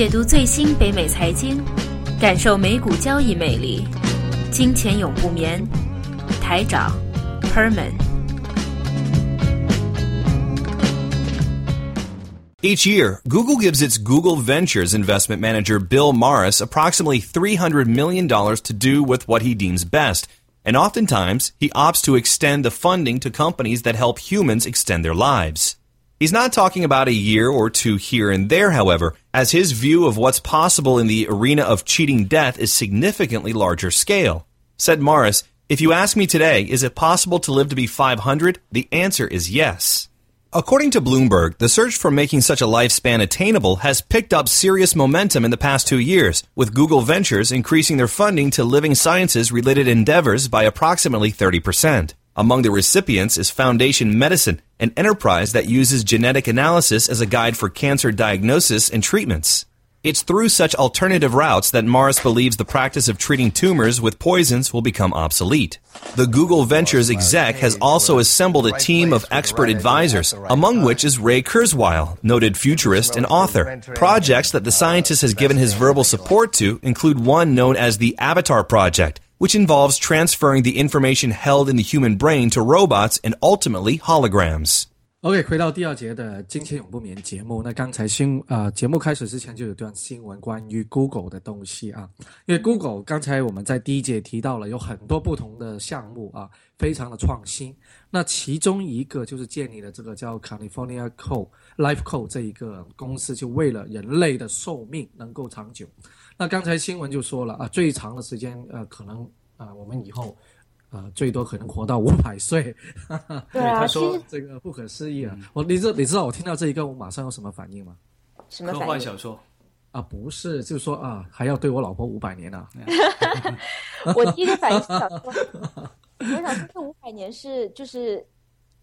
解读最新北美财经，感受美股交易魅力。金钱永不眠，台长 Herman。Each year, Google gives its Google Ventures investment manager Bill Morris approximately $300 million to do with what he deems best. And oftentimes, he opts to extend the funding to companies that help humans extend their lives. He's not talking about a year or two here and there, however, as his view of what's possible in the arena of cheating death is significantly larger scale. Said Morris, if you ask me today, is it possible to live to be 500? The answer is yes. According to Bloomberg, the search for making such a lifespan attainable has picked up serious momentum in the past two years, with Google Ventures increasing their funding to living sciences related endeavors by approximately 30%. Among the recipients is Foundation Medicine, an enterprise that uses genetic analysis as a guide for cancer diagnosis and treatments. It's through such alternative routes that Morris believes the practice of treating tumors with poisons will become obsolete. The Google Ventures exec has also assembled a team of expert advisors, among which is Ray Kurzweil, noted futurist and author. Projects that the scientist has given his verbal support to include one known as the Avatar Project, which involves transferring the information held in the human brain to robots and ultimately holograms. OK，回到第二节的《金钱永不眠》节目。那刚才新啊、节目开始之前就有段新闻关于 Google 的东西啊，因为 Google 刚才我们在第一节提到了有很多不同的项目啊，非常的创新。 那其中一个就是建立了这个叫 California Code Life Code 这一个公司，就为了人类的寿命能够长久。那刚才新闻就说了啊，最长的时间呃，可能啊、我们以后。啊、最多可能活到五百岁，对啊 他说这个不可思议啊！我你知你知道我听到这一个我马上有什么反应吗？科什么科？幻小说，啊，不是，就是说啊，还要对我老婆五百年啊！我第一个反应是想说，我想说这五百年是就是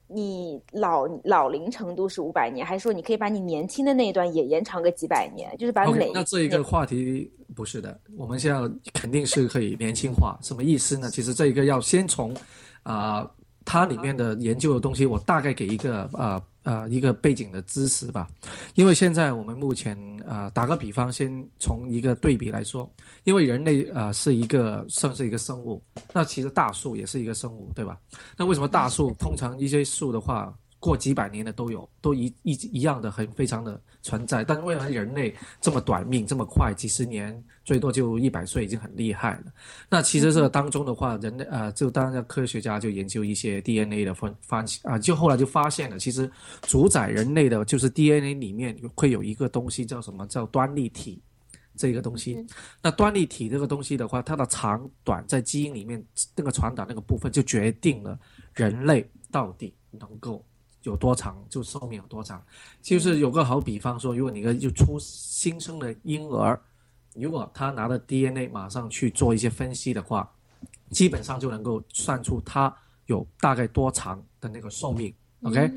你老老龄程度是五百年，还是说你可以把你年轻的那一段也延长个几百年？就是把每 OK，那这一个话题不是的，我们现在肯定是可以年轻化。什么意思呢？其实这一个要先从啊、它里面的研究的东西，我大概给一个呃呃一个背景的知识吧。因为现在我们目前呃打个比方，先从一个对比来说，因为人类呃是一个算是一个生物，那其实大树也是一个生物，对吧？那为什么大树通常一些树的话，过几百年的都有，都一一一样的很非常的存在，但是为什么人类这么短命，这么快，几十年最多就一百岁已经很厉害了？那其实这个当中的话，人类呃，就当然科学家就研究一些 DNA 的分发啊，就后来就发现了，其实主宰人类的就是 DNA 里面会有一个东西叫什么叫端粒体。这个东西，那端粒体这个东西的话，它的长短在基因里面那个传导那个部分，就决定了人类到底能够有多长，就寿命有多长。就是有个好比方说，如果你个就出新生的婴儿，如果他拿着 DNA 马上去做一些分析的话，基本上就能够算出他有大概多长的那个寿命。OK，、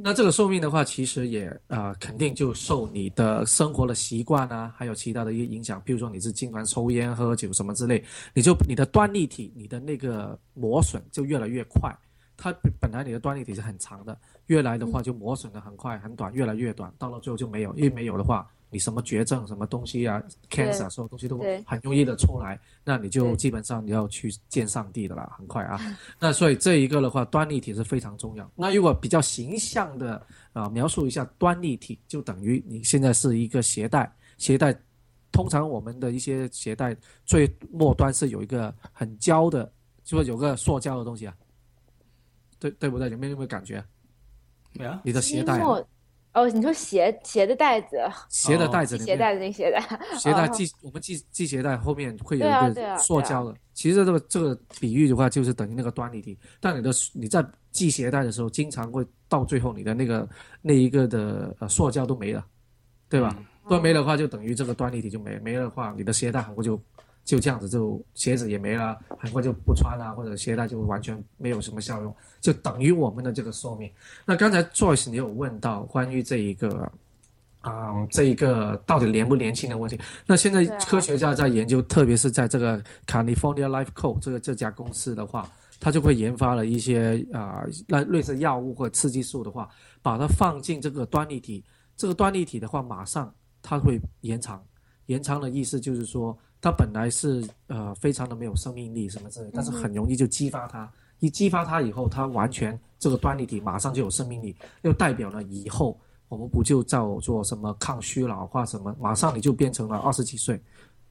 那这个寿命的话，其实也呃肯定就受你的生活的习惯啊，还有其他的一些影响。比如说你是经常抽烟、喝酒什么之类，你就你的端粒体、你的那个磨损就越来越快。它本本来你的端粒体是很长的，越来的话就磨损的很快很短，越来越短，到了最后就没有，因为没有的话，你什么绝症、什么东西啊，cancer 所有东西都很容易的出来，那你就基本上你要去见上帝的啦，很快啊。那所以这一个的话，端粒体是非常重要。那如果比较形象的啊、呃描述一下端粒体，就等于你现在是一个鞋带，鞋带通常我们的一些鞋带最末端是有一个很胶的，就是有个塑胶的东西啊，对对不对？有没有有没有感觉？没啊，你的鞋带啊、哦，你说鞋鞋的带子，鞋的带子 鞋带的那鞋带，哦鞋带系我们系系鞋带后面会有一个塑胶的。其实这个这个比喻的话，就是等于那个端粒体。但你的你在系鞋带的时候，经常会到最后你的那个那一个的呃塑胶都没了，对吧？都没了的话，就等于这个端粒体就没没了的话，你的鞋带很快就就这样子就鞋子也没了，很快就不穿了，或者鞋带就完全没有什么效用，就等于我们的这个寿命。那刚才 Joyce 你有问到关于这一个。啊、这一个到底年不年轻的问题。那现在科学家在研究，特别是在这个 California Life Co 这个这家公司的话，它就会研发了一些啊，类、类似药物或刺激素的话，把它放进这个端粒体，这个端粒体的话，马上它会延长。延长的意思就是说，它本来是呃非常的没有生命力什么之类，但是很容易就激发它。一激发它以后，它完全这个端粒体马上就有生命力，又代表了以后我们不就叫做什么抗虚老化什么，马上你就变成了二十几岁，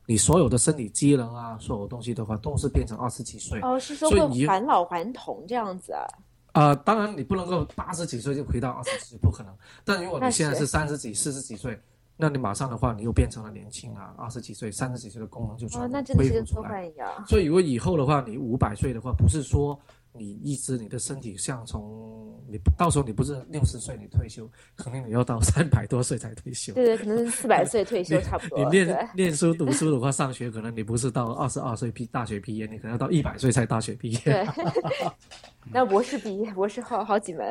你所有的身体机能啊，所有东西的话都是变成二十几岁。哦，是说会返老还童这样子啊？啊、当然你不能够八十几岁就回到二十几岁，不可能。但如果你现在是是三十几、四十几岁，那你马上的话，你又变成了年轻啊，二十几岁、三十几岁的功能就哦全，那部真的是跟科恢复出来。幻一样。所以如果以后的话，你五百岁的话，不是说你一直你的身体像从你到时候你不是六十岁你退休，肯定你要到三百多岁才退休。对对，可能四百岁退休差不多。你对念念书读书的话，上学可能你不是到二十二岁毕大学毕业，你可能要到一百岁才大学毕业。对，那博士毕业，博士好好几门。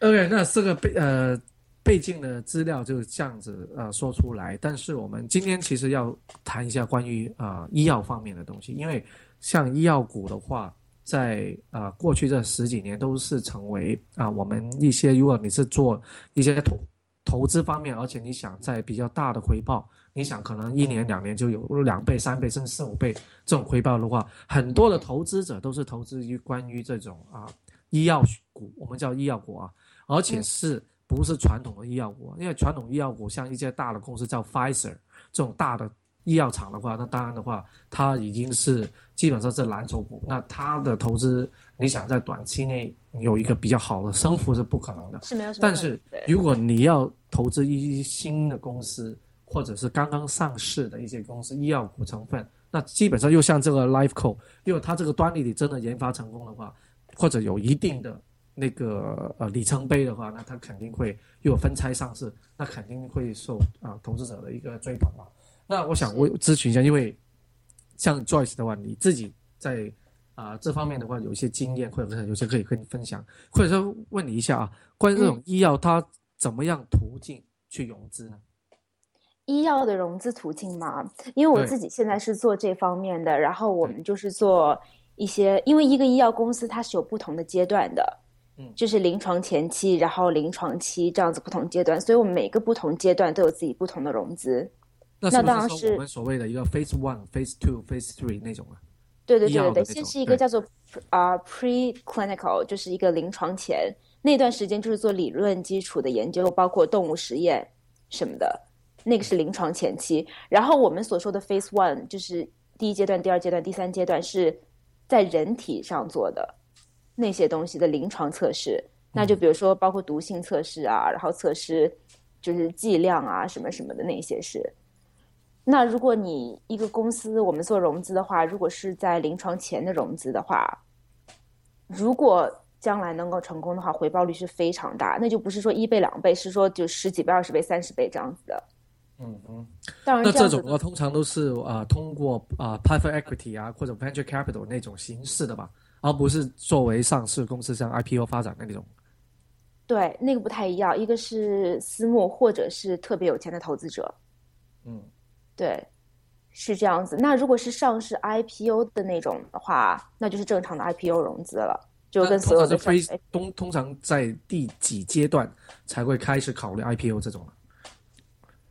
OK，那这个被呃背景的资料就是这样子呃说出来，但是我们今天其实要谈一下关于啊、呃医药方面的东西，因为像医药股的话，在啊、呃过去这十几年都是成为啊、我们一些如果你是做一些投投资方面，而且你想在比较大的回报，你想可能一年两年就有两倍、三倍甚至四五倍这种回报的话，很多的投资者都是投资于关于这种啊、医药股，我们叫医药股啊，而且是不是传统的医药股？因为传统医药股像一些大的公司叫 Pfizer 这种大的医药厂的话，那当然的话，它已经是基本上是蓝筹股。那它的投资，你想在短期内有一个比较好的升幅是不可能的。是没有什么。但是如果你要投资一些新的公司，或者是刚刚上市的一些公司，医药股成分，那基本上又像这个 Lifeco，因为它这个端粒体真的研发成功的话，或者有一定的那个呃里程碑的话，那它肯定会又有分拆上市，那肯定会受啊、投资者的一个追捧嘛。那我想我咨询一下，因为像 Joyce 的话，你自己在啊、这方面的话有一些经验，或者是有些可以跟你分享，或者说问你一下啊，关于这种医药它怎么样途径去融资呢？医药的融资途径嘛，因为我自己现在是做这方面的，然后我们就是做一些，因为一个医药公司它是有不同的阶段的，嗯就是临床前期，然后临床期这样子不同阶段，所以我们每个不同阶段都有自己不同的融资。那当然是我们所谓的一个 Phase One、Phase Two、Phase Three 那种啊？对对对对对，先是一个叫做啊、preclinical，就是一个临床前那段时间就是做理论基础的研究，包括动物实验什么的，那个是临床前期。然后我们所说的 phase one 就是第一阶段、第二阶段、第三阶段是在人体上做的那些东西的临床测试。那就比如说包括毒性测试啊，然后测试就是剂量啊什么什么的那些事。那如果你一个公司我们做融资的话，如果是在临床前的融资的话，如果将来能够成功的话，回报率是非常大，那就不是说一倍两倍，是说就十几倍、二十倍、三十倍这样子的。嗯嗯。当然那这种的话通常都是啊、通过啊、private equity 啊或者 venture capital 那种形式的吧，而不是作为上市公司像 IPO 发展的那种。对那个不太一样，一个是私募或者是特别有钱的投资者，嗯，对，是这样子。那如果是上市 IPO 的那种的话，那就是正常的 IPO 融资了，就跟所有的非通通通常在第几阶段才会开始考虑 IPO 这种呢？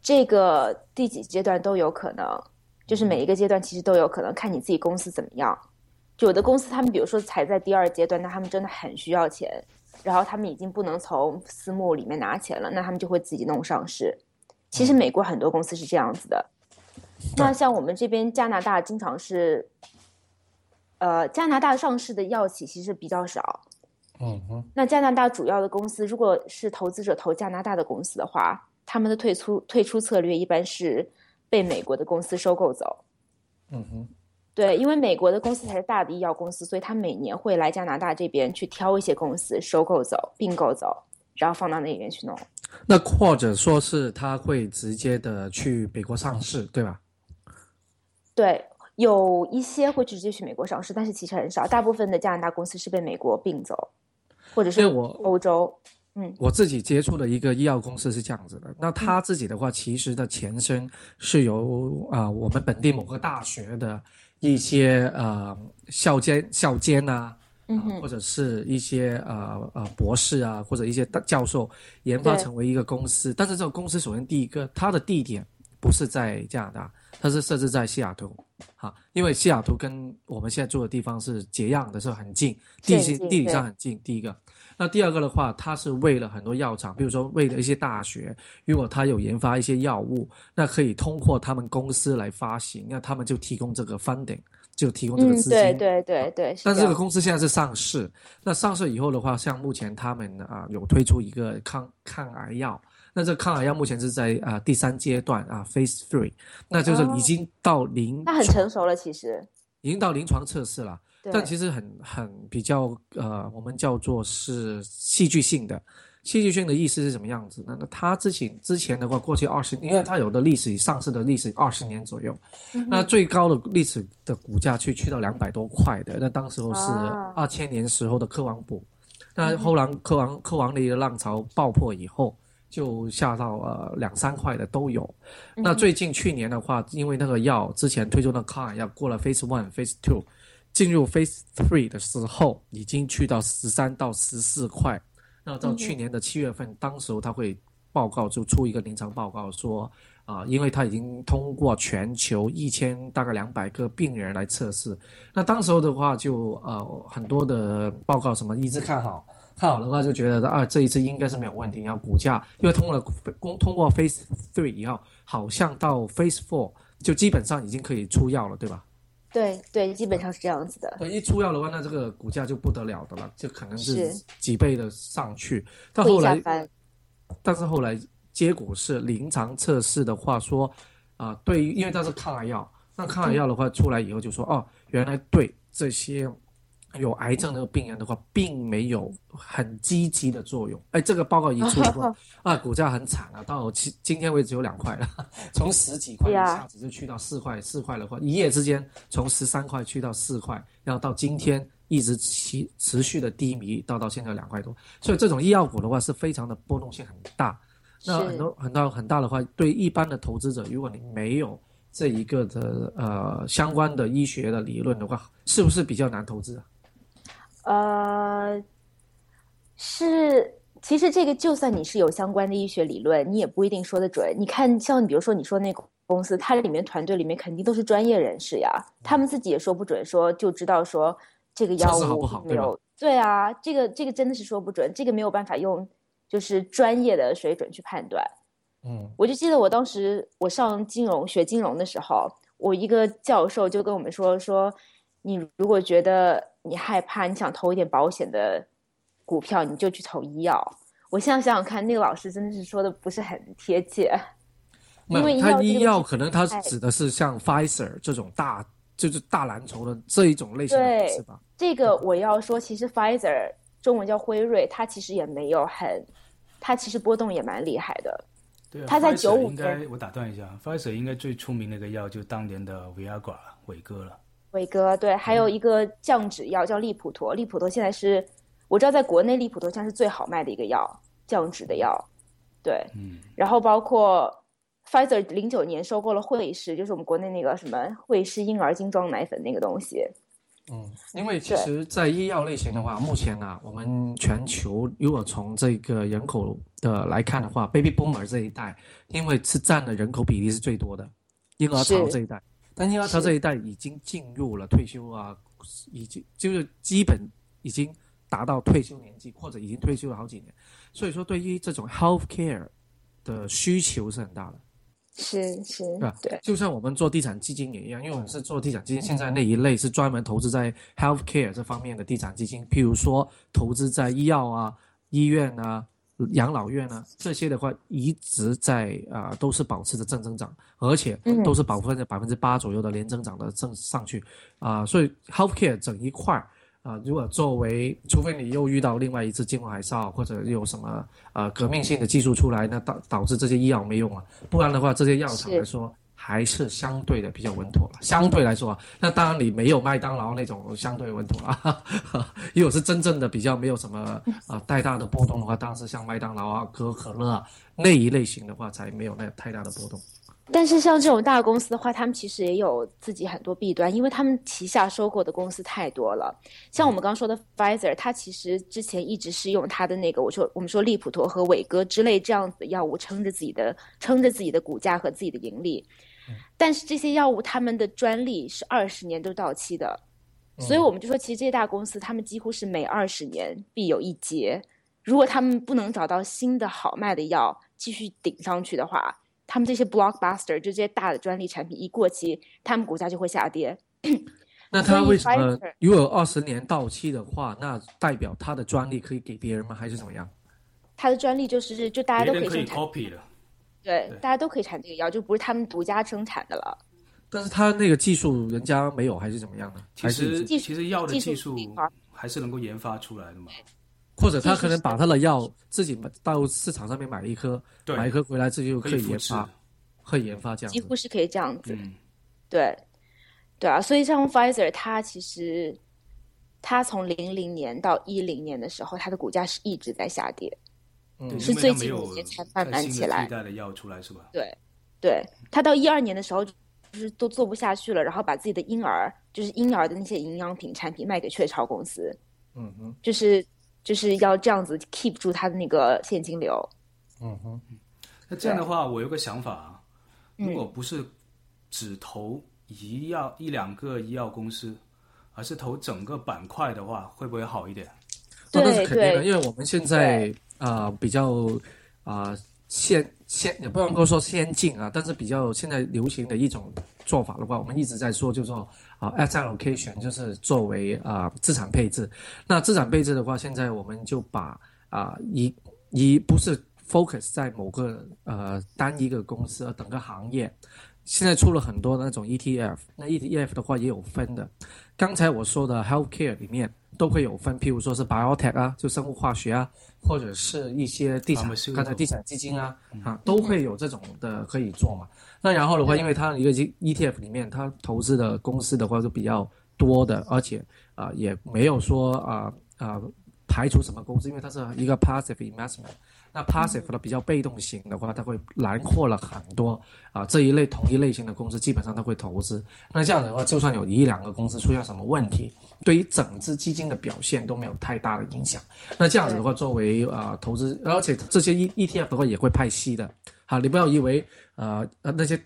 这个第几阶段都有可能，就是每一个阶段其实都有可能，看你自己公司怎么样。就有的公司他们比如说才在第二阶段，那他们真的很需要钱，然后他们已经不能从私募里面拿钱了，那他们就会自己弄上市。其实美国很多公司是这样子的。那像我们这边加拿大经常是，呃，加拿大上市的药企其实比较少。嗯哼，那加拿大主要的公司，如果是投资者投加拿大的公司的话，他们的退出退出策略一般是被美国的公司收购走。嗯哼。对，因为美国的公司才是大的医药公司，所以他每年会来加拿大这边去挑一些公司收购走、并购走，然后放到那边去弄。那或者说是他会直接的去美国上市，对吧？对，有一些会直接去美国上市，但是其实很少，大部分的加拿大公司是被美国并走，或者是我欧洲。嗯我自己接触的一个医药公司是这样子的，那他自己的话，其实的前身是由啊、我们本地某个大学的一些呃校监校监啊，啊或者是一些呃呃博士啊，或者一些大教授研发成为一个公司，但是这个公司首先第一个，它的地点不是在加拿大，它是设置在西雅图，哈，因为西雅图跟我们现在住的地方是接壤的是很近，地形地理上很近。第一个，那第二个的话，它是为了很多药厂，比如说为了一些大学，如果它有研发一些药物，那可以通过他们公司来发行，那他们就提供这个 funding。就提供这个资金，对对对对。但这个公司现在是上市，那上市以后的话，像目前他们啊有推出一个抗抗癌药，那这抗癌药目前是在啊第三阶段啊 Phase Three，那就是已经到临，那很成熟了，其实已经到临床测试了，但其实很很比较呃，我们叫做是戏剧性的。戏剧性的意思是什么样子？那那他之前之前的话，过去二十，因为它有的历史上市的历史二十年左右，那最高的历史的股价去去到两百多块的，那当时候是二千年时候的科王股，那后来科王科王的一个浪潮爆破以后，就下到呃两三块的都有。那最近去年的话，因为那个药之前推出的抗癌药过了 Phase One、Phase Two，进入 Phase Three 的时候，已经去到十三到十四块。那到去年的七月份，当时候他会报告就出一个临床报告说，啊，因为他已经通过全球一千大概两百个病人来测试，那当时候的话就呃很多的报告什么一直看好，看好的话就觉得啊这一次应该是没有问题，然后股价因为通了通通过 Phase Three 以后，好像到 Phase Four 就基本上已经可以出药了，对吧？对对，基本上是这样子的。对，一出药的话，那这个股价就不得了的了，就可能是几倍的上去。到后来，但是后来结果是临床测试的话说，啊，对于因为它是抗癌药，那抗癌药的话出来以后就说，哦，原来对这些。有癌症的病人的话，并没有很积极的作用。哎，这个报告一出后，啊，股价很惨啊，到今今天为止有两块了，从十几块一下子就去到四块，四块的话，一夜之间从十三块去到四块，然后到今天一直持持续的低迷，到到现在两块多。所以这种医药股的话是非常的波动性很大。那很多很大很大的话，对一般的投资者，如果你没有这一个的呃相关的医学的理论的话，是不是比较难投资啊？呃，是，其实这个就算你是有相关的医学理论，你也不一定说得准。你看，像比如说你说那个公司，它里面团队里面肯定都是专业人士呀，他们自己也说不准，说就知道说这个药物没有，对啊，这个这个真的是说不准，这个没有办法用就是专业的水准去判断。嗯，我就记得我当时我上金融学金融的时候，我一个教授就跟我们说说，你如果觉得。你害怕，你想投一点保险的股票，你就去投医药。我现在想想看，那个老师真的是说的不是很贴切。因为他医药可能他指的是像 Pfizer 这种大，就是大蓝筹的这一种类型的是吧？这个我要说，其实 Pfizer 中文叫辉瑞，它其实也没有很，它其实波动也蛮厉害的。对啊，它在九五年，我打断一下，Pfizer 应该最出名的一个药就当年的 Viagra 伟哥了。伟哥，对，还有一个降脂药叫利普陀，利普陀现在是我知道在国内利普陀现在是最好卖的一个药，降脂的药，对，嗯，然后包括 Pfizer 零九年收购了惠氏，就是我们国内那个什么惠氏婴儿精装奶粉那个东西，嗯，因为其实，在医药类型的话，目前啊，我们全球如果从这个人口的来看的话，Baby Boomer 这一代，因为是占的人口比例是最多的，婴儿潮这一代。但因为他这一代已经进入了退休啊，已经就是基本已经达到退休年纪，或者已经退休了好几年，所以说对于这种 health care 的需求是很大的。是是，对对，就像我们做地产基金也一样，因为我们是做地产基金，现在那一类是专门投资在 health care 这方面的地产基金，譬如说投资在医药啊、医院啊。养老院呢，这些的话一直在啊，都是保持着正增长，而且都是保分在百分之八左右的年增长的正上去，啊，所以 healthcare 整一块儿啊，如果作为，除非你又遇到另外一次金融海啸，或者有什么呃革命性的技术出来，那导导致这些医药没用了，不然的话，这些药厂来说。还是相对的比较稳妥了。相对来说啊，那当然你没有麦当劳那种相对稳妥啊。如果是真正的比较没有什么啊太大的波动的话，当然是像麦当劳啊、可口可乐啊那一类型的话，才没有那太大的波动。但是像这种大公司的话，他们其实也有自己很多弊端，因为他们旗下收购的公司太多了。像我们刚说的 Pfizer，它其实之前一直是用它的那个，我说我们说利普陀和伟哥之类这样子的药物撑着自己的撑着自己的股价和自己的盈利。但是这些药物他们的专利是二十年都到期的，所以我们就说，其实这些大公司他们几乎是每二十年必有一劫。如果他们不能找到新的好卖的药继续顶上去的话，他们这些 blockbuster 就这些大的专利产品一过期，他们股价就会下跌。那他为什么如果二十年到期的话，那代表他的专利可以给别人吗？还是怎么样？他的专利就是就大家都可以生产，copy 的。对，大家都可以产这个药，就不是他们独家生产的了。但是他那个技术人家没有，还是怎么样呢？其实技其实药的技术还是能够研发出来的嘛。或者他可能把他的药自己到市场上面买一颗，买一颗回来自己就可以研发，可以研发这样。几乎是可以这样子。嗯，对，对啊，所以像 Pfizer，它其实它从零零年到一零年的时候，它的股价是一直在下跌。嗯是最近几年才慢慢起来替代的药出来是吧？对，对，他到一二年的时候，就是都做不下去了，然后把自己的婴儿，就是婴儿的那些营养品产品卖给雀巢公司，嗯哼，就是就是要这样子 keep 住他的那个现金流。嗯哼，那这样的话，我有个想法啊，嗯如果不是只投一药一两个医药公司，而是投整个板块的话，会不会好一点？那那是对肯定的，对因为我们现在啊、呃比较啊、先先也不能够说先进啊，但是比较现在流行的一种做法的话，我们一直在说，就是说啊 asset allocation，就是作为啊、资产配置。那资产配置的话，现在我们就把啊、一一不是 focus 在某个呃单一个公司而整个行业。现在出了很多那种 ETF，那 ETF 的话也有分的。刚才我说的 healthcare 里面都会有分，譬如说是 biotech 啊，就生物化学啊，或者是一些地产刚才地产基金啊，啊都会有这种的可以做嘛。那然后的话，因为它一个 ETF 里面，它投资的公司的话就比较多的，而且啊、也没有说啊啊、排除什么公司，因为它是一个 passive investment。那 passive 的比较被动型的话，它会囊括了很多啊、这一类同一类型的公司，基本上它会投资。那这样的话，就算有一两个公司出现什么问题，对于整只基金的表现都没有太大的影响。那这样子的话，作为啊、投资，而且这些 E ETF 的话也会派息的。好，你不要以为呃呃那些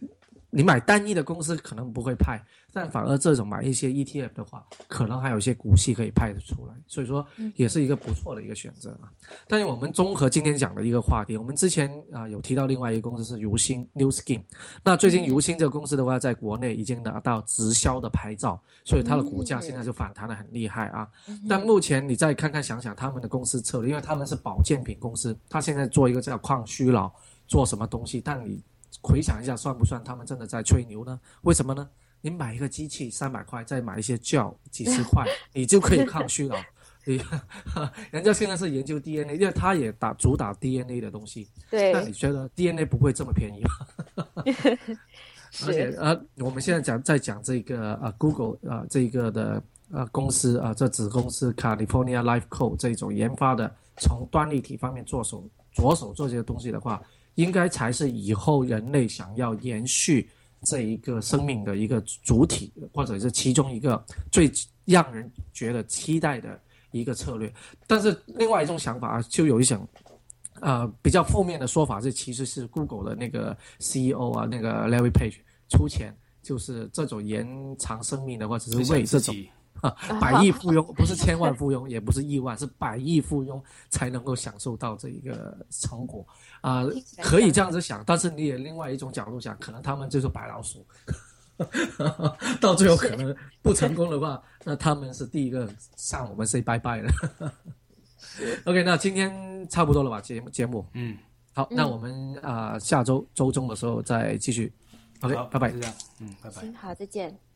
你买单一的公司可能不会派，但反而这种买一些 ETF 的话，可能还有一些股息可以派得出来，所以说也是一个不错的一个选择啊。但是我们综合今天讲的一个话题，我们之前啊、有提到另外一个公司是如新 New Skin，那最近如新这个公司的话，在国内已经拿到直销的牌照，所以它的股价现在就反弹的很厉害啊。但目前你再看看想想他们的公司策略，因为他们是保健品公司，他现在做一个叫抗虚老，做什么东西？但你回想一下，算不算他们真的在吹牛呢？为什么呢？你买一个机器三百块，再买一些胶几十块，你就可以抗衰老。你 人家现在是研究 DNA，因为他也打主打 DNA 的东西。对那，你觉得 DNA 不会这么便宜吗？而且是，呃，我们现在讲在讲这个呃 Google 呃、这个的呃公司啊、这子公司 California Life Co 这种研发的，从端粒体方面做手着手做这些东西的话，应该才是以后人类想要延续这一个生命的一个主体，或者是其中一个最让人觉得期待的一个策略。但是另外一种想法啊，就有一种呃比较负面的说法，是其实是 Google 的那个 CEO 啊，那个 Larry Page 出钱，就是这种延长生命的话，只是为这种自己百亿富翁，不是千万 富翁，也不是亿万，是百亿富翁才能够享受到这一个成果啊、可以这样子想，但是你也另外一种角度想，可能他们就是白老鼠。到最后可能不成功的话，那他们是第一个向我们 say 拜拜的。OK，那今天差不多了吧？节目节目嗯，好，那我们啊、下周周中的时候再继续。OK，拜拜就。这样，嗯，拜拜。行，好，再见。